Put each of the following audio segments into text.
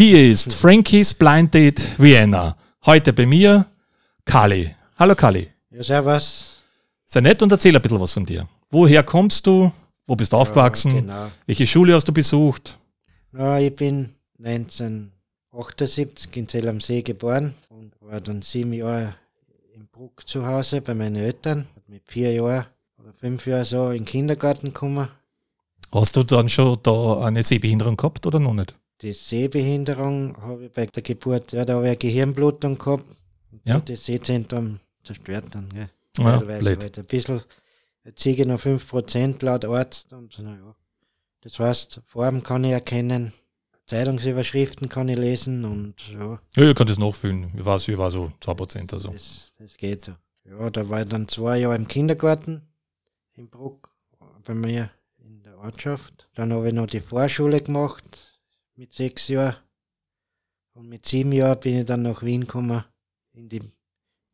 Hier ist Frankie's Blind Date Vienna. Heute bei mir Kali. Hallo Kali. Ja, servus. Sei nett und erzähl ein bisschen was von dir. Woher kommst du? Wo bist du aufgewachsen? genau. Welche Schule hast du besucht? Ja, ich bin 1978 in Zell am See geboren und war dann sieben Jahre in Bruck zu Hause bei meinen Eltern. Mit vier Jahren oder fünf Jahren so in den Kindergarten gekommen. Hast du dann schon da eine Sehbehinderung gehabt oder noch nicht? Die Sehbehinderung habe ich bei der Geburt, ja, da habe ich eine Gehirnblutung gehabt. Und Ja. Das Sehzentrum zerstört dann, gell. Ja, Teilweise halt ein bisschen. Jetzt sehe ich noch 5% laut Arzt. Und, na ja. Das heißt, Farben kann ich erkennen, Zeitungsüberschriften kann ich lesen und ja, Ja, ich kann das nachfühlen. Ich weiß, ich war so 2% oder so. das, das geht so. Ja, da war ich dann zwei Jahre im Kindergarten in Bruck bei mir in der Ortschaft. Dann habe ich noch die Vorschule gemacht mit sechs Jahren. Und mit sieben Jahren bin ich dann nach Wien gekommen in die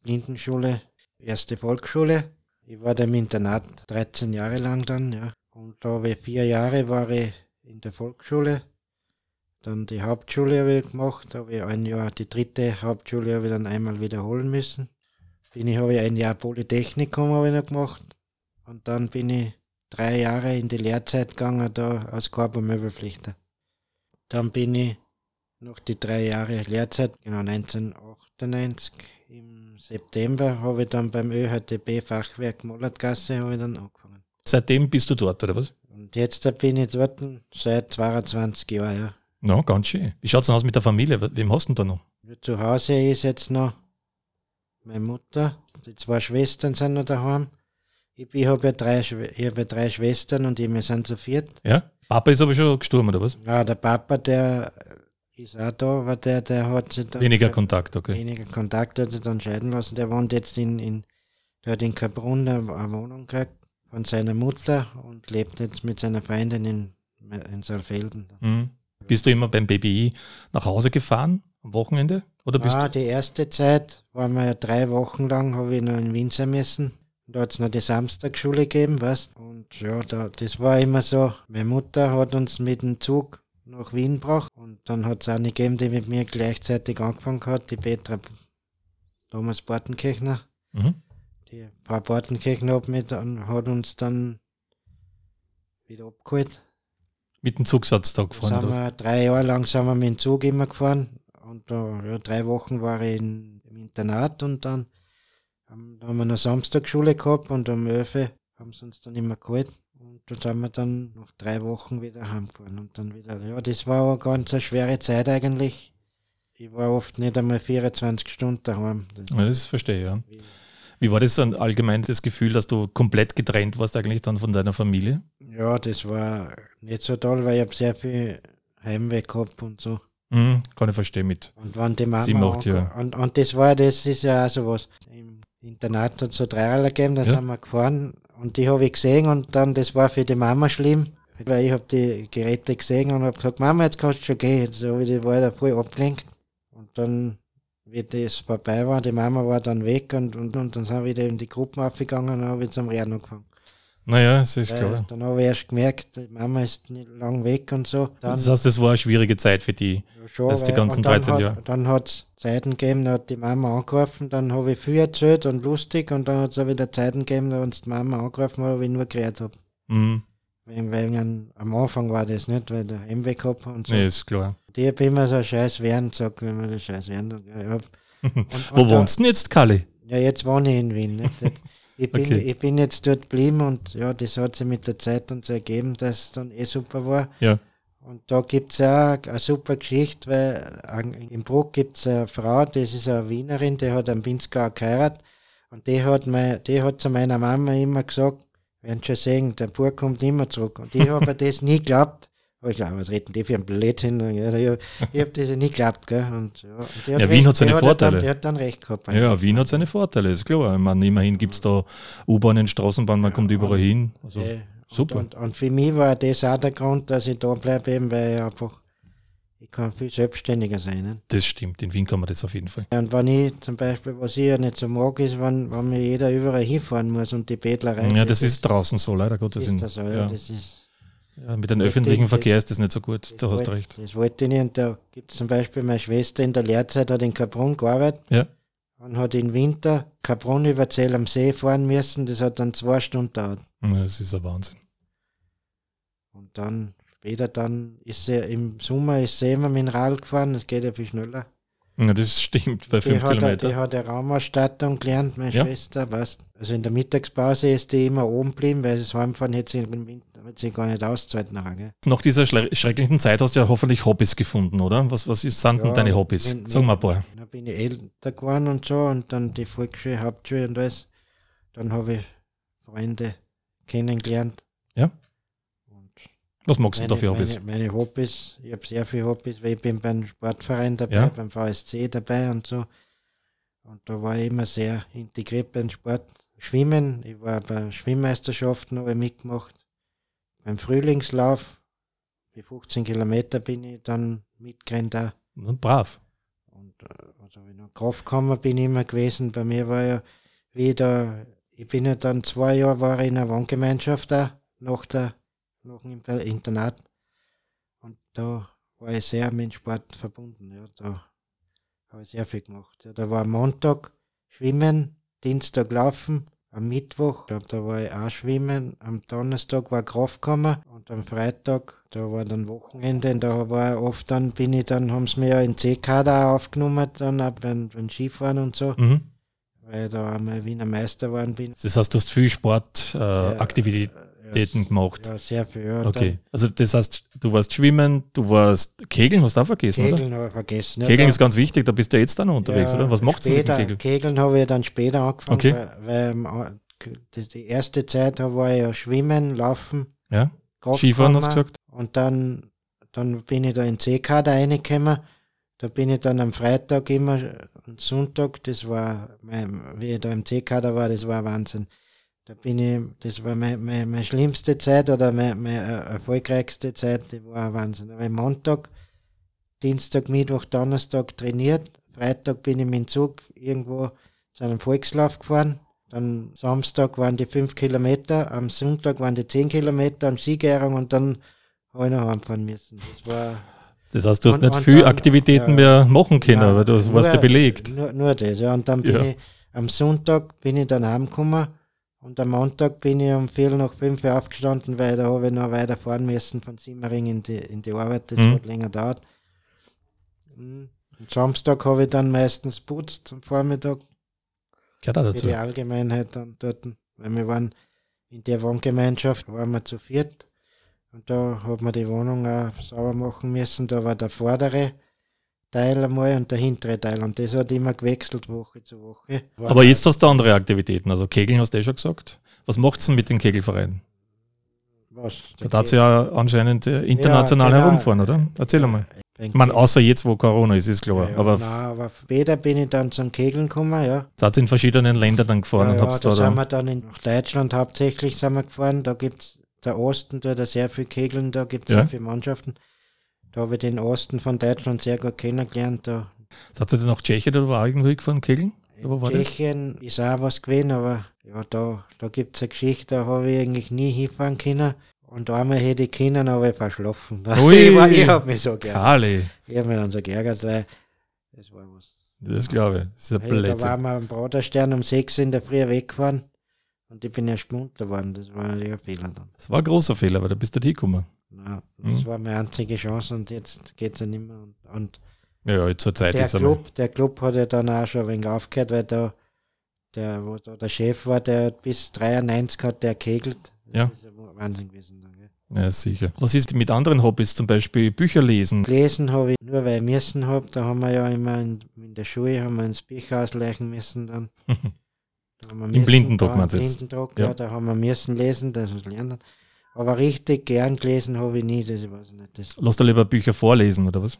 Blindenschule, erste Volksschule. Ich war da im Internat 13 Jahre lang dann, ja. Und da habe ich vier Jahre war ich in der Volksschule. Dann die Hauptschule habe ich gemacht, da habe ich ein Jahr, die dritte Hauptschule habe ich dann einmal wiederholen müssen. Bin ich, habe ich ein Jahr Polytechnikum habe ich noch gemacht. Und dann bin ich drei Jahre in die Lehrzeit gegangen, da als Körpermöbelpflichter. Dann bin ich noch die drei Jahre Lehrzeit, genau 1998, im September habe ich dann beim ÖHTB Fachwerk Mollertgasse habe ich dann angefangen. Seitdem bist du dort, oder was? Und jetzt bin ich dort seit 22 Jahren, ja. Ja, ganz schön. Wie schaut es denn aus mit der Familie? Wem hast du denn da noch? Zu Hause ist jetzt noch meine Mutter, die zwei Schwestern sind noch daheim. Ich, ich habe ja, drei ich hab ja drei Schwestern und ich, wir sind zu viert. Ja? Papa ist aber schon gestorben, oder was? Ja, der Papa, der ist auch da, aber der, der hat sich dann Weniger Kontakt, okay. weniger Kontakt, hat sich dann scheiden lassen. Der wohnt jetzt in, in der hat in Kaprun eine eine Wohnung gekriegt von seiner Mutter und lebt jetzt mit seiner Freundin in, in Saalfelden. Mhm. Bist du immer beim BBI nach Hause gefahren am Wochenende? Oder bist ah, die erste Zeit waren wir ja drei Wochen lang, habe ich noch in Wien sein müssen. Da hat es noch die Samstagsschule gegeben, weißt Und ja, da, das war immer so. Meine Mutter hat uns mit dem Zug nach Wien gebracht und dann hat es eine gegeben, die mit mir gleichzeitig angefangen hat, die Petra Thomas Bartenkirchner. du? Mhm. Die Frau Bartenkirchner hat, mit, hat uns dann wieder abgeholt. Mit dem Zugsatz da Da gefahren, sind was? wir, drei Jahre lang sind wir mit dem Zug immer gefahren. Und da, ja, drei Wochen war ich in, im Internat und dann haben, da haben wir noch Samstagsschule gehabt und am 11. haben sie uns dann immer geholt. Und da sind wir dann nach drei Wochen wieder heimgefahren. Und dann wieder, ja, das war eine ganz eine schwere Zeit eigentlich. Ich war oft nicht einmal 24 Stunden daheim. Das, Ja, das verstehe ich, ja. Wie war das dann allgemein das Gefühl, dass du komplett getrennt warst eigentlich dann von deiner Familie? ja, das war nicht so toll, weil ich habe sehr viel Heimweh gehabt und so. Mhm, kann ich verstehen mit. Und wenn die Mama Sieben, acht ange- Jahre. und, und das war, das ist ja auch sowas. Im Internat hat es so Dreierler gegeben, da Ja. sind wir gefahren und die habe ich gesehen und dann, das war für die Mama schlimm, weil ich habe die Geräte gesehen und habe gesagt, Mama, jetzt kannst du schon gehen. So habe ich die war da voll abgelenkt. Und dann, wie das vorbei war, die Mama war dann weg und, und, und dann sind wir wieder in die Gruppen aufgegangen und habe ich zum Rennen angefangen. Naja, es ist Weil klar. dann habe ich erst gemerkt, die Mama ist nicht lang weg und so. Dann, Das heißt, das war eine schwierige Zeit für die. ja, schon, Das die ganzen und dann 13 hat, Jahre. Dann hat es Zeiten gegeben, da hat die Mama angerufen, dann habe ich viel erzählt und lustig und dann hat es auch wieder Zeiten gegeben, da uns die Mama angerufen hat, ich nur geredet habe. Mhm. Weil, weil an, am Anfang war das nicht, weil der Heimweh gehabt und so. Nee, ist klar. Die habe immer so scheiß werden gesagt, wenn man das scheiß werden. Ja, Wo und wohnst du denn jetzt, Kali? Ja, jetzt wohne ich in Wien. Nicht? Ich bin, Okay. ich bin jetzt dort geblieben und ja, das hat sich mit der Zeit uns ergeben, dass es dann eh super war. Ja. Und da gibt es auch eine super Geschichte, weil im Bruck gibt es eine Frau, das ist eine Wienerin, die hat einen Pinzgauer geheiratet. Und die hat, mein, die hat zu meiner Mama immer gesagt, werden schon sehen, der Bub kommt immer zurück. Und ich habe das nie geglaubt. Aber ich glaube, was reden die für ein Blödsinn? Ja, ich ich habe das ja nie geglaubt. Gell? Und, ja, und Ja, Wien hat seine die Vorteile. Dann, die hat dann recht gehabt. Ja, Wien hat seine Vorteile, ist klar. Ich meine, immerhin gibt es da U-Bahnen, Straßenbahn, man kommt überall hin. Also, Äh, super. Und, und, und für mich war das auch der Grund, dass ich da bleibe, eben, weil ich einfach, ich kann viel selbstständiger sein. Ne? das stimmt, in Wien kann man das auf jeden Fall. Und wenn ich zum Beispiel, was ich ja nicht so mag, ist, wenn, wenn mir jeder überall hinfahren muss und die Bettlerei. Ja, das ist draußen so, leider Gottes. ist das so, ja, ja. das ist. Ja, mit dem öffentlichen Verkehr ist das nicht so gut, da hast du recht. Das wollte ich nicht. Und da gibt es zum Beispiel meine Schwester in der Lehrzeit, hat in Kaprun gearbeitet Ja. und hat im Winter Kaprun über Zell am See fahren müssen. Das hat dann zwei Stunden gedauert. Ja, Das ist ein Wahnsinn. Und dann später dann ist sie im Sommer ist sie immer Mineral gefahren, das geht ja viel schneller. Ja, das stimmt, bei Die fünf Kilometern. die hat eine Raumausstattung gelernt, meine Ja. Schwester, weißt Also in der Mittagspause ist die immer oben geblieben, weil das Heimfahren hätte sie, im Winter- hat sie gar nicht ausgezahlt nachher. Gell? Nach dieser schrecklichen Zeit hast du ja hoffentlich Hobbys gefunden, oder? Was, was ist, sind denn Ja, deine Hobbys? wenn- Sag mal ein paar. Dann bin ich älter geworden und so und dann die Volksschule, Hauptschule und alles. Dann habe ich Freunde kennengelernt. Ja. Und Was magst du meine, da für Hobbys? Meine, meine Hobbys, ich habe sehr viele Hobbys, weil ich bin beim Sportverein dabei, Ja. beim VSC dabei und so. Und da war ich immer sehr integriert beim Sport. Schwimmen, ich war bei Schwimmmeisterschaften habe ich mitgemacht. Beim Frühlingslauf, die 15 Kilometer bin ich dann mitgerannt. Na, Brav. Und also in der Kraftkammer bin ich immer gewesen. Bei mir war ja wieder, ich bin ja dann zwei Jahre war ich in einer Wohngemeinschaft da, nach, der, dem Inter- Internat. Und da war ich sehr mit dem Sport verbunden. Ja, da habe ich sehr viel gemacht. Ja, da war Montag Schwimmen, Dienstag Laufen, am Mittwoch, da, da war ich auch schwimmen, am Donnerstag war Kraftkammer und am Freitag, da war dann Wochenende und da war oft dann, bin ich dann, haben sie mir ja in C-Kader aufgenommen, dann ab beim, beim Skifahren und so, Mhm. weil ich da einmal Wiener Meister geworden bin. Das heißt, du hast viel Sportaktivitäten ja, gemacht. Ja, sehr viel. Ja, Okay. Also das heißt, du warst schwimmen, du warst Kegeln, hast du auch vergessen? Kegeln habe ich vergessen. Ja, Kegeln ist ganz wichtig, da bist du jetzt dann unterwegs, oder? Was macht du mit dem Kegeln? Kegeln habe ich dann später angefangen, Okay. weil, weil A- die, die erste Zeit war ich ja Schwimmen, Laufen, Ja? Skifahren hast du gesagt? Und dann, dann bin ich da in den C-Kader reingekommen. Da bin ich dann am Freitag immer und Sonntag, das war, mein, wie ich da im C-Kader war, das war Wahnsinn. Da bin ich, das war meine, meine, meine schlimmste Zeit oder meine, meine äh, erfolgreichste Zeit, das war Wahnsinn. Aber Montag, Dienstag, Mittwoch, Donnerstag trainiert. Freitag bin ich mit dem Zug irgendwo zu einem Volkslauf gefahren. Dann Samstag waren die fünf Kilometer, am Sonntag waren die zehn Kilometer am Siegerehrung und dann habe ich noch heimfahren müssen. Das war Das heißt, du hast Und- nicht und viel dann, Aktivitäten ja, mehr machen können, weil du nur- warst ja belegt. Nur, nur das, ja. Und dann bin Ja. ich am Sonntag bin ich dann heimgekommen und am Montag bin ich um Viertel nach fünf Uhr aufgestanden, weil da habe ich noch weiter fahren müssen von Simmering in die, in die Arbeit, das Mhm. hat länger dauert. Mhm. Und Samstag habe ich dann meistens putzt am Vormittag Gehört auch für dazu. die Allgemeinheit dann dort, weil wir waren in der Wohngemeinschaft, waren wir zu viert und da hat man die Wohnung auch sauber machen müssen. Da war der vordere Teil einmal und der hintere Teil und das hat immer gewechselt Woche zu Woche. War Aber jetzt hast du andere Aktivitäten. Also Kegeln hast du eh schon gesagt. Was macht es denn mit den Kegelvereinen? was? Da darf sie ja anscheinend äh, international Ja, genau. herumfahren, oder? Erzähl einmal. Ich Ich meine, außer jetzt, wo Corona ist, ist klar. ja, aber nein, aber später bin ich dann zum Kegeln gekommen, ja. seid ihr in verschiedenen Ländern dann gefahren ja, und ja, da da, sind da wir dann in nach Deutschland hauptsächlich sind wir gefahren. Da gibt es der Osten, da hat sehr viel Kegeln, da gibt es Ja. sehr viele Mannschaften. Da habe ich den Osten von Deutschland sehr gut kennengelernt. Da seid ihr dann nach Tschechien oder wo auch irgendwo gefahren, Kegeln? war? Tschechien ist auch was gewesen, aber ja, da, da gibt es eine Geschichte, da habe ich eigentlich nie hinfahren können. Und einmal hätte ich können, aber ich verschlafen. Ui. ich war- ich habe mich so geärgert. Kali, Ich habe mich dann so geärgert, weil das war was. das glaube ich. Das ist ein Hey, da Blödsinn. waren wir am Braderstern um 6 in der Früh weggefahren und ich bin erst munter geworden. Das war natürlich ein Fehler dann. Das war ein großer Fehler, weil da bist du nicht hingekommen. Ja, das Mhm. war meine einzige Chance und jetzt geht es ja nicht mehr. Und, und Ja, zur Zeit der, ist. Club, der Club hat ja dann auch schon ein wenig aufgehört, weil da der, wo da der Chef war, der bis 93 hat der kegelt. Das Ja. ist ja Wahnsinn gewesen. Dann, gell. Ja, sicher. Was ist mit anderen Hobbys, zum Beispiel Bücher lesen? Gelesen habe ich nur, weil ich müssen habe. Da haben wir ja immer in, in der Schule haben wir ins Bücher ausleichen müssen dann. Da haben wir Im Blindendruck meinst du im jetzt? Blindendruck, Ja. ja. da haben wir müssen lesen, das muss lernen. Aber richtig gern gelesen habe ich nie, das ich weiß nicht. Das, Lass du lieber Bücher vorlesen, oder was?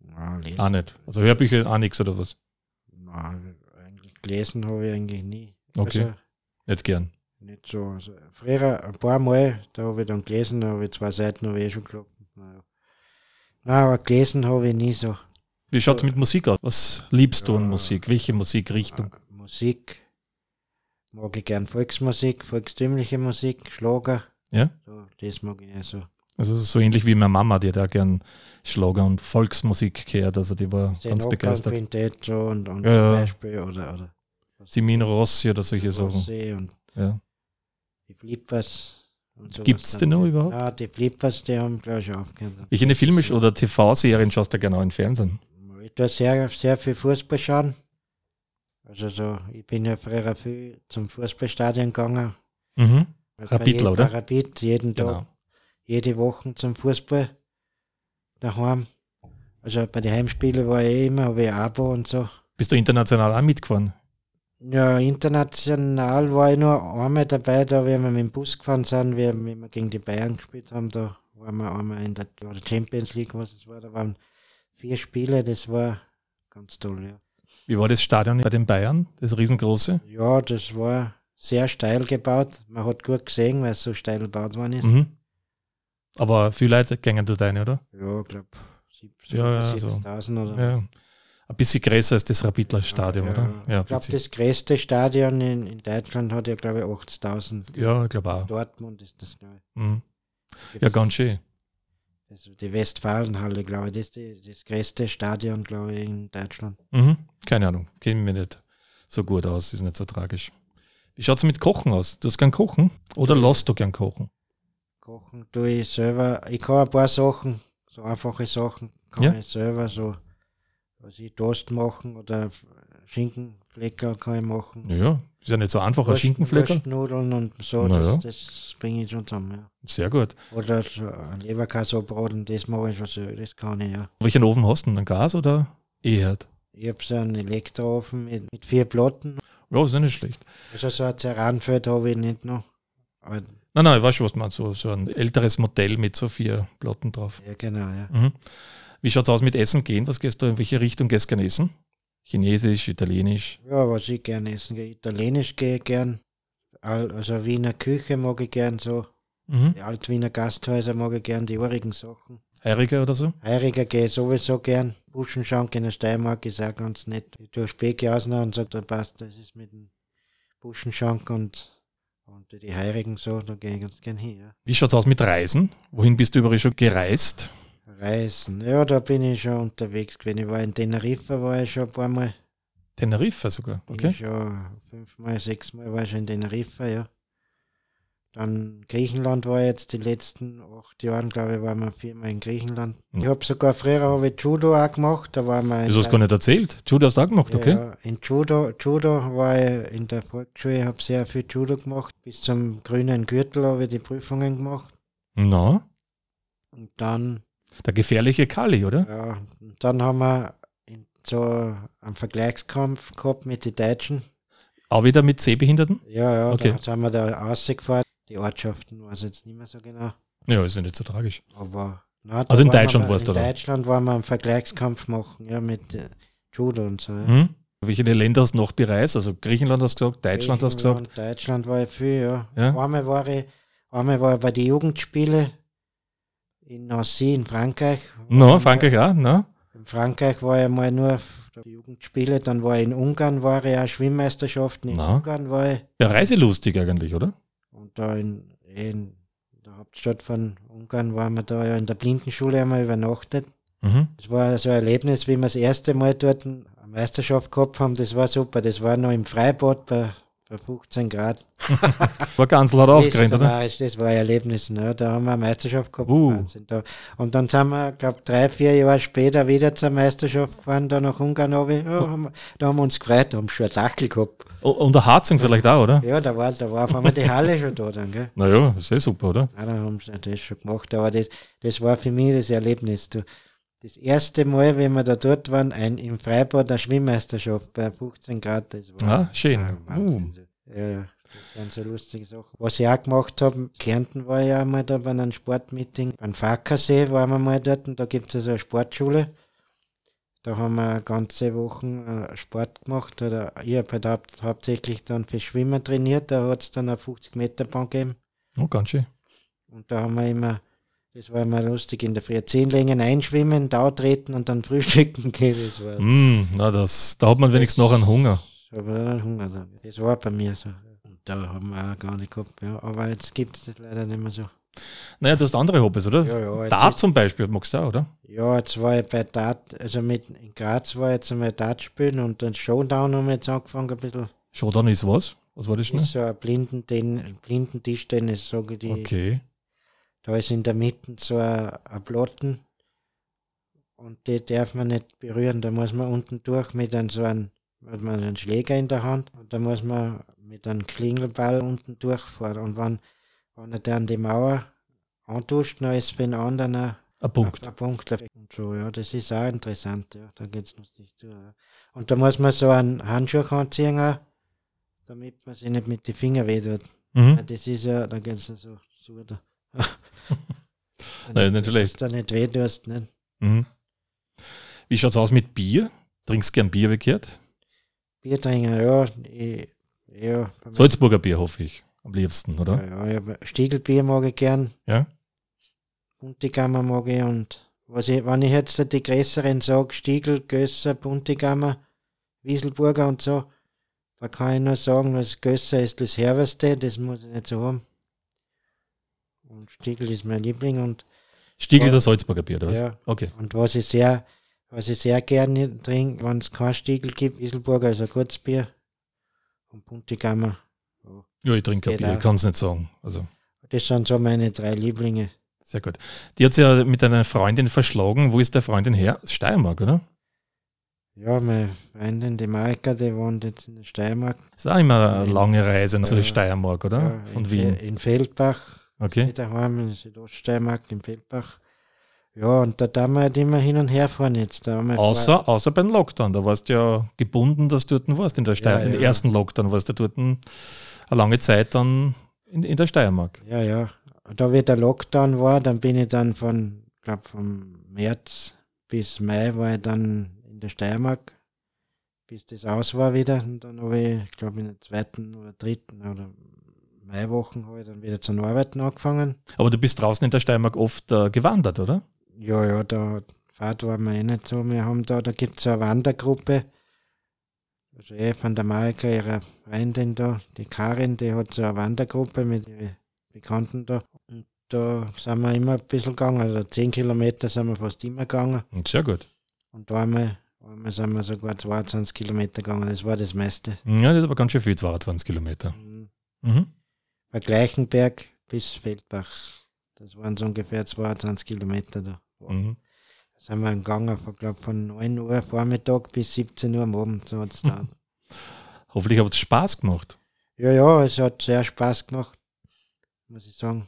ja, lesen. Auch nicht. Also Hörbücher auch nichts, oder was? Nein, eigentlich gelesen habe ich eigentlich nie. Okay. Also, Nicht gern. nicht so. Also, früher ein paar Mal, da habe ich dann gelesen, da habe ich zwei Seiten habe ich eh schon geklappt. Naja. Nein, aber gelesen habe ich nie so. Wie schaut es mit Musik aus? Was liebst du an Ja. Musik? Welche Musikrichtung? Musik mag ich gern Volksmusik, volkstümliche Musik, Schlager. Ja? So, das mag ich so. Also so ähnlich wie meine Mama, die hat auch gern Schlager und Volksmusik gehört. Also die war Den ganz begeistert. Quintett so und, und Ja, zum Beispiel oder, oder Simin Rossi oder solche Sachen. Rosé und Ja. die Flippers. Gibt's dann. die noch überhaupt? Ja, die Flippers, die haben glaube ich aufgehört. Welche Filme oder TV-Serien schaust du genau im Fernsehen? Ich tue sehr, sehr viel Fußball schauen. Also so, ich bin ja früher viel zum Fußballstadion gegangen. Mhm. Rapidler, oder? Rapid, jeden Tag, Genau. jede Woche zum Fußball daheim. Also bei den Heimspielen war ich eh immer, habe ich Abo und so. Bist du international auch mitgefahren? Ja, international war ich nur einmal dabei, da wir mit dem Bus gefahren sind, wie, wie wir gegen die Bayern gespielt haben, da waren wir einmal in der, Champions League, was es war, da waren vier Spiele, das war ganz toll, ja. Wie war das Stadion bei den Bayern? Das riesengroße? Ja, das war sehr steil gebaut, man hat gut gesehen, weil es so steil gebaut worden ist. Mhm. Aber viele Leute gängen dort rein, oder? Ja, ich glaube Ja, ja, so. 70.000 oder Ja. Ein bisschen größer als das Rapidler Stadion, ja, oder? Ja, ich glaube, das größte Stadion in, in Deutschland hat ja, glaube ich, 80.000. ja ich glaube auch. Dortmund ist das, glaube ich. Mhm. Ja, ganz schön. Also die Westfalenhalle, glaube ich, das ist die, das größte Stadion, glaube ich, in Deutschland. Mhm. Keine Ahnung, kenne mich nicht so gut aus, ist nicht so tragisch. Wie schaut es mit Kochen aus? Du hast gern kochen? Oder lässt du gern kochen? Kochen tue ich selber. Ich kann ein paar Sachen, so einfache Sachen, kann Ja. ich selber so, was ich Toast machen oder Schinkenflecker kann ich machen. Ja, ist ja nicht so einfach, ein Wurst- Schinkenflecker. Wurstnudeln und so, Na das, ja. das bringe ich schon zusammen, ja. Sehr gut. Oder so ein Leberkassobraten, das mache ich schon so, das kann ich, ja. Welchen Ofen hast du? denn? Ein Gas oder E-Herd? Ich habe so einen Elektroofen mit, mit vier Platten. Ja, ist ja nicht schlecht. Also so ein Ceranfeld habe ich nicht noch. Aber, Nein, nein, ich weiß schon, was meinst. So, so ein älteres Modell mit so vier Platten drauf. ja, genau, ja. Mhm. Wie schaut es aus mit Essen gehen? Was gehst du, in welche Richtung gehst du gern essen? Chinesisch, Italienisch? Ja, was ich gerne essen gehe. Italienisch gehe ich gern. Al- Also Wiener Küche mag ich gern so. Mhm. Die Altwiener Gasthäuser mag ich gern, die urigen Sachen. Heiriger oder so? Heiriger gehe ich sowieso gern. Buschenschank in der Steiermark ist auch ganz nett. Ich tue Specke ausnehmen und sage, da passt, das ist mit dem Buschenschank und, und die Heirigen so, da gehe ich ganz gern hin. Ja. Wie schaut es aus mit Reisen? Wohin bist du überall schon gereist? Reisen, ja, da bin ich schon unterwegs gewesen. Ich war in Teneriffa, war ich schon ein paar Mal. Teneriffa sogar, okay? ich schon fünfmal, sechsmal war ich schon in Teneriffa, ja. Dann Griechenland war jetzt die letzten acht Jahre, glaube ich, waren wir viermal in Griechenland. Hm. Ich habe sogar früher habe ich Judo auch gemacht, da war in Das hast du gar nicht erzählt. Judo hast du auch gemacht, okay? Ja, in Judo, Judo war ich in der Volksschule, habe sehr viel Judo gemacht. Bis zum grünen Gürtel habe ich die Prüfungen gemacht. Na, Und dann, der gefährliche Kali, oder? ja, und dann haben wir so einen Vergleichskampf gehabt mit den Deutschen. Auch wieder mit Sehbehinderten? Ja, ja, Okay. da sind wir da rausgefahren. Die Ortschaften weiß ich jetzt nicht mehr so genau. Ja, ist ja nicht so tragisch. Aber na, da Also in Deutschland mal- warst du In da? Deutschland waren wir einen Vergleichskampf machen, ja, mit äh, Judo und so. Ja. Hm? Welche Länder hast du noch bereist? Also Griechenland hast du gesagt, Deutschland hast du gesagt. Deutschland war ich viel, ja. Ja. Einmal war ich, einmal war ich bei den Jugendspielen in Nancy in Frankreich. Na, Frankreich auch, na? In Frankreich war ich mal nur auf die Jugendspiele, dann war ich in Ungarn, war ich auch Schwimmmeisterschaften in Na. Ungarn war ich. Ja, reiselustig eigentlich, oder? Da in, in der Hauptstadt von Ungarn waren wir da ja in der Blindenschule einmal übernachtet. Mhm. Das war so ein Erlebnis, wie wir das erste Mal dort eine Meisterschaft gehabt haben. Das war super. Das war noch im Freibad bei, bei 15 Grad. War Gansel hat aufgerennt, oder? Österreich, Das war ein Erlebnis. Ne? Da haben wir eine Meisterschaft gehabt. Uh. Da. Und dann sind wir, glaube drei, vier Jahre später wieder zur Meisterschaft gefahren, da nach Ungarn. runter. Ja, haben da haben wir uns gefreut, da haben wir schon einen Dackel gehabt. Oh, Und der Harzung vielleicht auch, oder? Ja, da war, da war auf einmal die Halle schon da. Dann, gell? Naja, ist eh super, oder? Ja, dann haben sie das schon gemacht. Aber das, das war für mich das Erlebnis. Du, das erste Mal, wenn wir da dort waren, ein, im Freibad eine Schwimmmeisterschaft bei 15 Grad, das war Ah, schön. Ah, Wahnsinn. Ja, das waren so lustige Sachen. Was ich auch gemacht habe, Kärnten war ja einmal da bei einem Sportmeeting. Beim Fackersee waren wir mal dort und da gibt es also eine Sportschule. Da haben wir eine ganze Woche äh, Sport gemacht. Oder ich habe halt haupt, hauptsächlich dann für Schwimmen trainiert. Da hat es dann eine 50 Meter Bahn gegeben. Oh, ganz schön. Und da haben wir immer, das war immer lustig, in der Früh zehn Längen einschwimmen, da treten und dann frühstücken gehen. Das war, Mm, na, das, da hat man wenigstens noch einen Hunger. Hunger. Das war bei mir so. Und da haben wir auch gar nicht gehabt, ja. Aber jetzt gibt es das leider nicht mehr so. Naja, du hast andere Hobbys, oder? Ja, ja, Dart zum Beispiel, magst du auch, oder? Ja, jetzt war ich bei Dart, also mit in Graz war ich jetzt einmal Dart spielen und dann Showdown haben wir jetzt angefangen ein bisschen. Showdown ist was? Was war das Das schnell? ist so ein blinden, blinden Tischtennis, sage ich die. Okay. Da ist in der Mitte so ein, ein Platten und die darf man nicht berühren. Da muss man unten durch mit einem so einem, hat man einen Schläger in der Hand und da muss man mit einem Klingelball unten durchfahren. Und wenn, wenn er dann die Mauer antuscht, dann ist für den anderen ein, Ein Punkt. ein Punkt. Und so, ja, das ist auch interessant, ja. Da geht's lustig zu. Ja. Und da muss man so einen Handschuh anziehen, auch, damit man sich nicht mit den Fingern wehtut. Mhm. Ja, das ist ja, da geht's ja so zu. Da. Nein, nicht schlecht. Dass du nicht weh tust, ne? Mhm. Wie schaut's aus mit Bier? Trinkst gern Bier bekehrt? Bier trinken, ja. Ich, ja, Salzburger Bier, hoffe ich. Am liebsten, oder? ja, ja, Stiegelbier mag ich gern. Ja. Buntigammer mag ich und was ich, wenn ich jetzt die größeren sage, Stiegel, Gösser, Buntigammer, Wieselburger und so, da kann ich nur sagen, das Gösser ist das Herberste, das muss ich nicht so haben. Und Stiegel ist mein Liebling und, Stiegel ist ein Salzburger Bier, oder was? ja, Okay. und was ich sehr, was ich sehr gerne trinke, wenn es kein Stiegel gibt, Wieselburger ist ein gutes Bier und Buntigammer. Ja, ich trinke kein Bier, ich kann es nicht sagen. Also, Das sind so meine drei Lieblinge. sehr gut. Die hat ja mit einer Freundin verschlagen. Wo ist der Freundin her? Steiermark, oder? Ja, meine Freundin, die Marika, die wohnt jetzt in der Steiermark. Ist auch immer eine lange Reise nach Ja. Steiermark, oder? Ja, Von in, Wien. In Feldbach, Okay. daheim in Südoststeiermark, in Feldbach. Ja, und da darf man halt immer hin und her fahren jetzt. Außer, außer beim Lockdown. Da warst du ja gebunden, dass du dort warst. In der Steier Ja, Im ja. ersten Lockdown warst du dort eine lange Zeit dann in, in der Steiermark. Ja, ja. Da wie der Lockdown war, dann bin ich dann von, glaube vom März bis Mai war ich dann in der Steiermark, bis das aus war wieder. Und dann habe ich, ich glaube in der zweiten oder dritten oder Maiwochen habe ich dann wieder zu arbeiten angefangen. Aber du bist draußen in der Steiermark oft äh, gewandert, oder? Ja, ja, da Fahrt war mir eh nicht so. Wir haben da, da gibt es so eine Wandergruppe. Also eh von der Marika, ihrer Freundin da, die Karin, die hat so eine Wandergruppe mit ihren Bekannten da. Und da sind wir immer ein bisschen gegangen, also 10 Kilometer sind wir fast immer gegangen. Und sehr gut. Und einmal, einmal sind wir sogar 22 Kilometer gegangen, das war das meiste. Ja, das ist aber ganz schön viel, 22 Kilometer. Mhm. Mhm. Bei Gleichenberg bis Feldbach, das waren so ungefähr 22 Kilometer da. Mhm. Da sind wir gegangen, von, glaub, von 9 Uhr Vormittag bis 17 Uhr am Abend. So hat's da. Hoffentlich hat es Spaß gemacht. ja, ja, es hat sehr Spaß gemacht, muss ich sagen.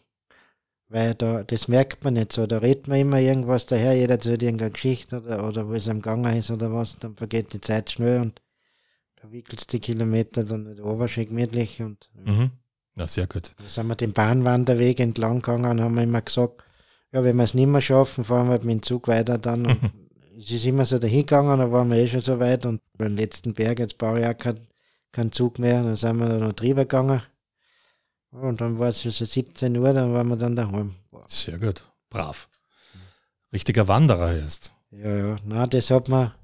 Weil da, das merkt man nicht so. Da redet man immer irgendwas daher, jeder erzählt irgendeine Geschichte oder, oder wo es am gegangen ist oder was, dann vergeht die Zeit schnell und da wickelst die Kilometer dann nicht runter, schön gemütlich und. Mhm. Ja, sehr gut. Da sind wir den Bahnwanderweg entlang gegangen und haben immer gesagt, ja, wenn wir es nicht mehr schaffen, fahren wir mit dem Zug weiter dann. Und es ist immer so dahin gegangen, da waren wir eh schon so weit und beim letzten Berg, jetzt brauche ich auch keinen keinen Zug mehr, dann sind wir da noch drüber gegangen. Und dann war es schon so 17 Uhr, dann waren wir dann daheim. Boah. Sehr gut. Brav. Richtiger Wanderer ist. Ja, ja, na, das hat mir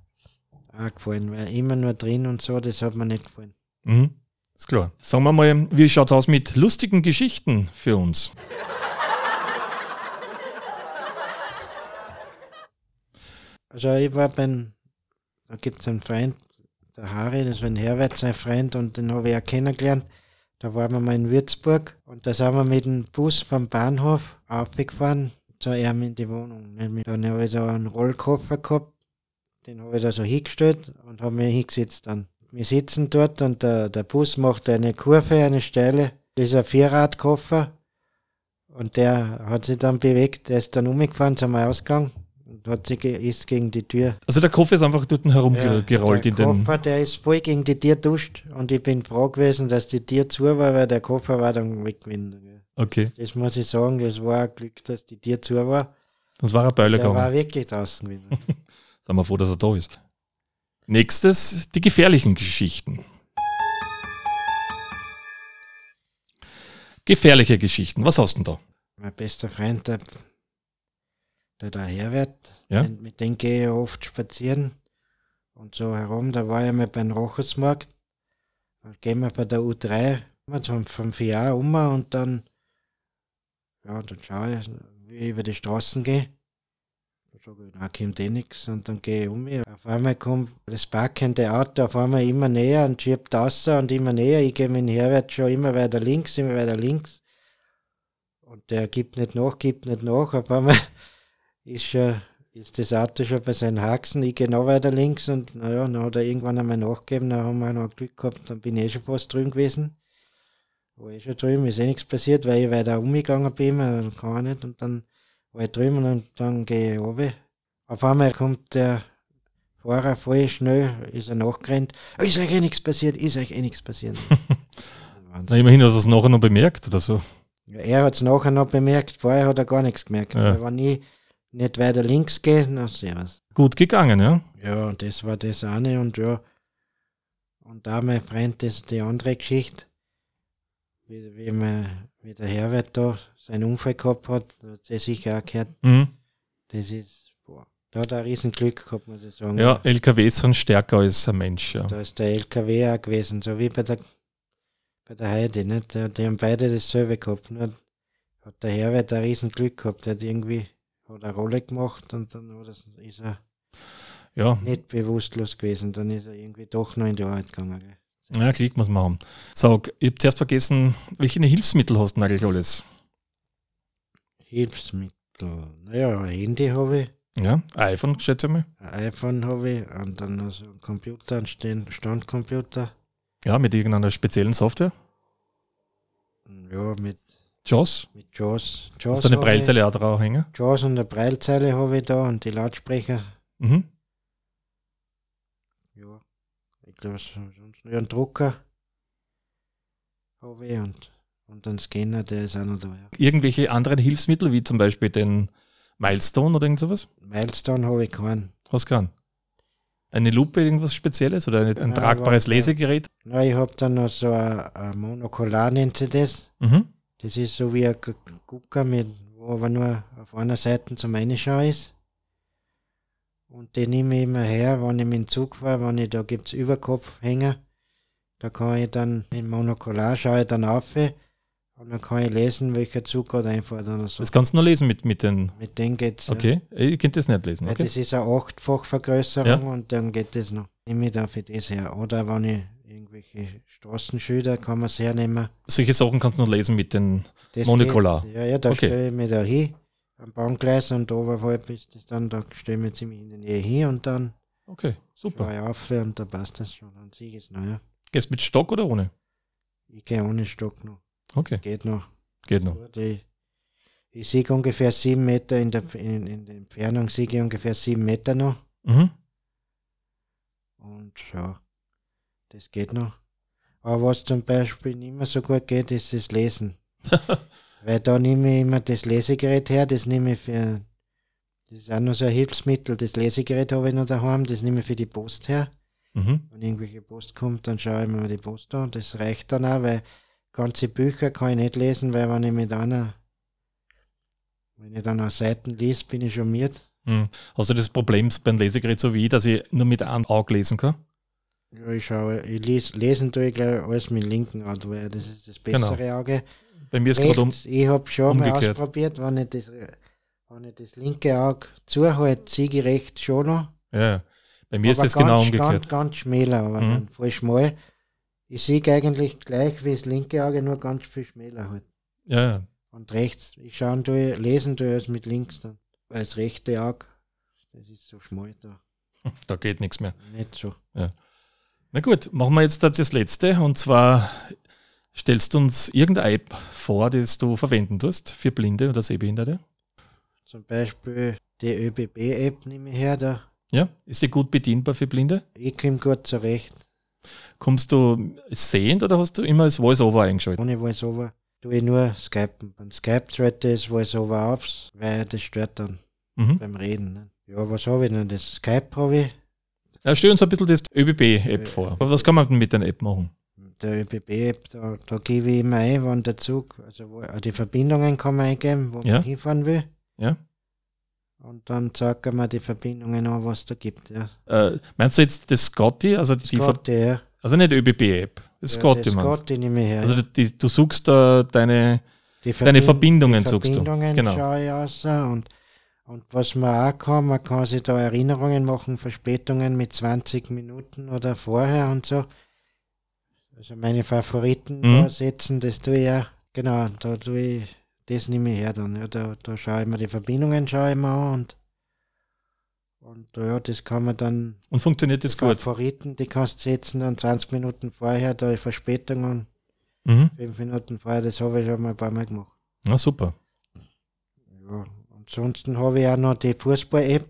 auch gefallen, weil immer nur drin und so, das hat mir nicht gefallen. Mhm. Ist klar. Sagen wir mal, wie schaut es aus mit lustigen Geschichten für uns? Also ich war beim, da gibt es einen Freund, der Harry, das war ein Herbert, sein Freund, und den habe ich auch kennengelernt. Da waren wir mal in Würzburg und da sind wir mit dem Bus vom Bahnhof aufgefahren zu ihm in die Wohnung. Dann habe ich da einen Rollkoffer gehabt, den habe ich da so hingestellt und habe mich hingesetzt dann. Wir sitzen dort und der, der Bus macht eine Kurve, eine steile. Das ist ein Vierradkoffer und der hat sich dann bewegt, der ist dann umgefahren zum Ausgang und hat sich ist gegen die Tür Also der Koffer ist einfach dort herumgerollt der in den. Koffer, der ist voll gegen die Tür duscht und ich bin froh gewesen, dass die Tür zu war, weil der Koffer war dann weg gewesen. Okay. Das muss ich sagen, das war ein Glück, dass die Tür zu war. Das war ein Beuler Der war gegangen. wirklich draußen gewesen. Sind wir froh, dass er da ist. Nächstes, die gefährlichen Geschichten. Gefährliche Geschichten. Was hast du denn da? mein bester Freund, der, der da Herbert, Ja. mit dem gehe ich oft spazieren und so herum. Da war ich mal beim Rochersmarkt. Da gehen wir bei der U3 Vom, vom Jahr um und dann, ja, dann schaue ich, wie ich über die Straßen gehe. Da sage ich, na, kommt eh nichts. Und dann gehe ich um mich. Auf einmal kommt das parkende Auto auf einmal immer näher und schiebt raus und immer näher. Ich gehe mit dem Herbert schon immer weiter links, immer weiter links. Und der gibt nicht nach, gibt nicht nach. Auf einmal ist schon ist das Auto schon bei seinen Haxen, ich gehe noch weiter links und naja, dann hat er irgendwann einmal nachgegeben, dann haben wir noch Glück gehabt, dann bin ich eh schon fast drüben gewesen. War eh schon drüben, ist eh nichts passiert, weil ich weiter umgegangen bin, dann kann ich nicht und dann ich drüben und dann gehe ich runter. Auf einmal kommt der Fahrer voll schnell, ist er nachgerannt, ist euch eh nichts passiert, ist euch eh nichts passiert. Na, immerhin hast du es nachher noch bemerkt oder so. Ja, er hat es nachher noch bemerkt, vorher hat er gar nichts gemerkt. Ja. Weil wenn ich nicht weiter links gehe, na servus. Gut gegangen, ja? Ja, das war das eine und ja. Und da mein Freund, das ist die andere Geschichte. Wie, wie, man, wie der Herbert da seinen Unfall gehabt hat, da hat sie sicher auch gehört. Mhm. Das ist, boah, da hat er ein Riesenglück gehabt, muss ich sagen. Ja, LKWs sind stärker als ein Mensch, ja. Da ist der LKW auch gewesen, so wie bei der, bei der Heide. Nicht? Die, die haben beide dasselbe gehabt. Nur hat der Herbert ein Riesenglück gehabt. Der hat irgendwie hat eine Rolle gemacht und dann er, ist er Ja, nicht bewusstlos gewesen. Dann ist er irgendwie doch noch in die Arbeit gegangen. Gell? Ja Klick muss man haben. Sag, ich hab zuerst vergessen, welche Hilfsmittel hast du eigentlich alles? Hilfsmittel. Naja, ein Handy habe ich, Ja, iPhone, schätze ich mal. ein iPhone habe ich und dann noch so ein Computer, einen Stand- Standcomputer. Ja, mit irgendeiner speziellen Software. Ja, mit, JAWS. mit JAWS. JAWS Hast du eine habe. Breilzeile auch drauf hängen? JAWS und eine Breilzeile habe ich da und die Lautsprecher. Mhm. Ja, sonst nur einen Drucker habe ich und, und einen Scanner, der ist auch noch da. Ja. Irgendwelche anderen Hilfsmittel, wie zum Beispiel den Milestone oder irgend sowas? Milestone habe ich keinen. Hast du keinen? Eine Lupe, irgendwas Spezielles oder ein, ein Ja, tragbares. Lesegerät? Na, ich habe dann noch so ein, ein Monokular, nennt sich das. Mhm. Das ist so wie ein Gu- Gucker, mit, wo aber nur auf einer Seite zum Reinschauen ist. Und den nehme ich immer her, wenn ich mit dem Zug fahre, wenn ich da gibt es Überkopfhänger. Da kann ich dann im Monokular schaue ich dann auf und dann kann ich lesen, welcher Zug gerade einfährt oder so. Das kannst du nur lesen mit, mit den. Mit dem geht's. ja. Okay, ich könnte das nicht lesen. Okay. Das ist eine Achtfachvergrößerung und dann geht das noch. Nehme ich da für das her. Oder wenn ich irgendwelche Straßenschilder kann man es hernehmen. Solche Sachen kannst du nur lesen mit den. Monokular. Geht, ja, ja, da Okay. stelle ich mich da hin am Bahngleis und oberhalb ist das dann, da stelle ich mich ziemlich in der Nähe hin und dann Okay, super. ich auf und da passt das schon. Dann sehe ich es noch, ja. Gehst mit Stock oder ohne? Ich gehe ohne Stock noch. Okay, Geht noch. geht noch. Ich, ich sehe ungefähr sieben Meter in der, in, in der Entfernung, sehe ich ungefähr sieben Meter noch. Mhm. Und ja, das geht noch. Aber was zum Beispiel nicht mehr so gut geht, ist das Lesen. Weil da nehme ich immer das Lesegerät her, das nehme ich für, das ist auch noch so ein Hilfsmittel, das Lesegerät habe ich noch daheim, das nehme ich für die Post her. Mhm. Wenn irgendwelche Post kommt, dann schaue ich mir mal die Post an. Das reicht dann auch, weil ganze Bücher kann ich nicht lesen, weil wenn ich mit einer, wenn ich dann auf Seiten liest, bin ich schon miert. Mhm. Hast du das Problem beim Lesegerät so wie ich, dass ich nur mit einem Auge lesen kann? Ja, ich schaue, ich les, lesen tue ich glaube alles mit dem linken Auge, weil das ist das Genau. bessere Auge. Bei mir ist gerade um. Ich habe schon mal umgekehrt. ausprobiert, wenn ich, das, wenn ich das linke Auge zuhalte, sehe ich rechts schon noch. Ja, ja. bei mir ist aber das genau ganz, umgekehrt. Ganz, ganz schmäler, aber Mhm. voll schmal. Ich sehe eigentlich gleich wie das linke Auge, nur ganz viel schmäler halt. Ja, ja. Und rechts, ich schaue tue, lesen tue es mit links dann. Weil das rechte Auge, das ist so schmal da. Da geht nichts mehr. Nicht so. Na gut, machen wir jetzt das letzte und zwar stellst du uns irgendeine App vor, das du verwenden tust für Blinde oder Sehbehinderte. Zum Beispiel die ÖBB-App nehme ich her, da. Ja, ist die gut bedienbar für Blinde? Ich komme gut zurecht. Kommst du sehend oder hast du immer das Voice-Over eingeschaltet? Ohne Voice-Over tue ich nur Skypen. Beim Skype schalte ich das Voice-Over auf, weil das stört dann Mhm. beim Reden. Ne? Ja, was habe ich denn? Das Skype habe ich. Ja, stell uns ein bisschen das ÖBB-App vor. Was kann man denn mit der App machen? Der ÖBB-App, da, da gebe ich immer ein, wann der Zug, also wo, die Verbindungen kann man eingeben, wo Ja. man hinfahren will. Ja. Und dann zeigt er mir die Verbindungen an, was da gibt. Ja. Äh, meinst du jetzt das Scotty, also die Ver Scott, ja. also nicht ÖBB-App? Das Scotty, das meinst du? Scotty nehme ich her. Also ja. die, du suchst da deine, die deine Verbind- Verbindungen die suchst du. Verbindungen Genau. schaue ich aus. Und, und was man auch kann, man kann sich da Erinnerungen machen, Verspätungen mit 20 Minuten oder vorher und so. Also meine Favoriten Mhm. setzen, das tue ich ja, genau, da tue ich, das nehme ich her dann. Ja, da, da schaue ich mir die Verbindungen schaue ich mir an und, und ja, das kann man dann und funktioniert das die gut? Favoriten, die kannst du setzen und 20 Minuten vorher, da die Verspätungen, Mhm. 5 Minuten vorher, das habe ich schon mal ein paar Mal gemacht. Na super. Ja, ansonsten habe ich auch noch die Fußball-App,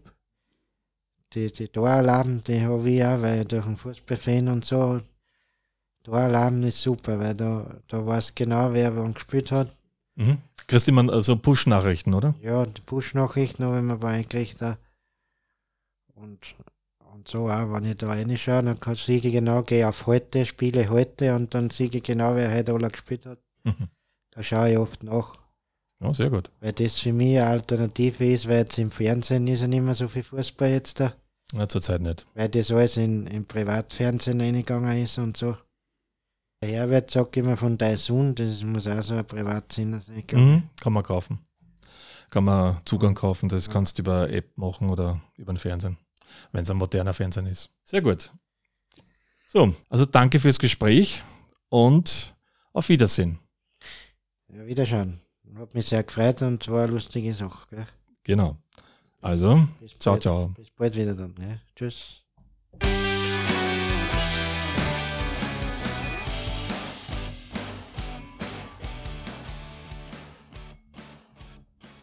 die, die Toralarm, die habe ich auch, weil ich durch den Fußballfan und so, Toralarm ist super, weil da, da weiß genau, wer wann gespielt hat. Mhm. Kriegst immer also Push-Nachrichten, oder? Ja, die Push-Nachrichten habe ich mir bei gekriegt. Und, und so auch, wenn ich da reinschaue, dann kann sehe ich genau, gehe auf heute, spiele heute und dann sehe ich genau, wer heute alle gespielt hat. Mhm. Da schaue ich oft nach, Ja, sehr gut. weil das für mich eine Alternative ist, weil jetzt im Fernsehen ist ja nicht mehr so viel Fußball jetzt da, Ja, zurzeit nicht. weil das alles in, im Privatfernsehen reingegangen ist und so. Der Herbert sagt immer von Daisun, das muss auch so ein Privatsender sein. Mhm. Kann man kaufen. Kann man Zugang kaufen, das kannst du über App machen oder über den Fernsehen, wenn es ein moderner Fernsehen ist. Sehr gut. So, also danke fürs Gespräch und auf Wiedersehen. Ja, wiederschauen. Hat mich sehr gefreut und war eine lustige Sache. Gell? Genau. Also, Bis ciao, bald. ciao. Bis bald wieder dann. Ja. Tschüss.